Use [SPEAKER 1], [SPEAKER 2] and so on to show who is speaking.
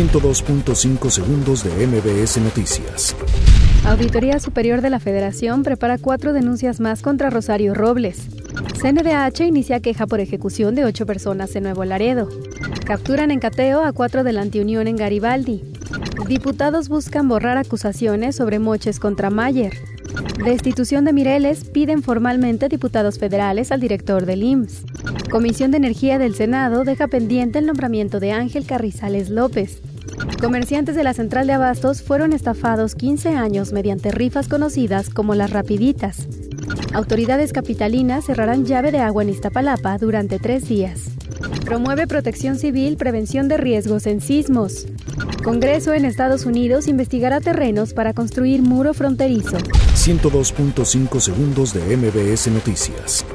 [SPEAKER 1] 102.5 segundos de MBS Noticias.
[SPEAKER 2] Auditoría Superior de la Federación prepara cuatro denuncias más contra Rosario Robles. CNDH inicia queja por ejecución de ocho personas en Nuevo Laredo. Capturan en cateo a cuatro de la antiunión en Garibaldi. Diputados buscan borrar acusaciones sobre moches contra Mayer. Destitución de Mireles piden formalmente diputados federales al director del IMSS. Comisión de Energía del Senado deja pendiente el nombramiento de Ángel Carrizales López. Comerciantes de la central de abastos fueron estafados 15 años mediante rifas conocidas como las rapiditas. Autoridades capitalinas cerrarán llave de agua en Iztapalapa durante tres días. Promueve protección civil, prevención de riesgos en sismos. Congreso en Estados Unidos investigará terrenos para construir muro fronterizo.
[SPEAKER 1] 102.5 segundos de MBS Noticias.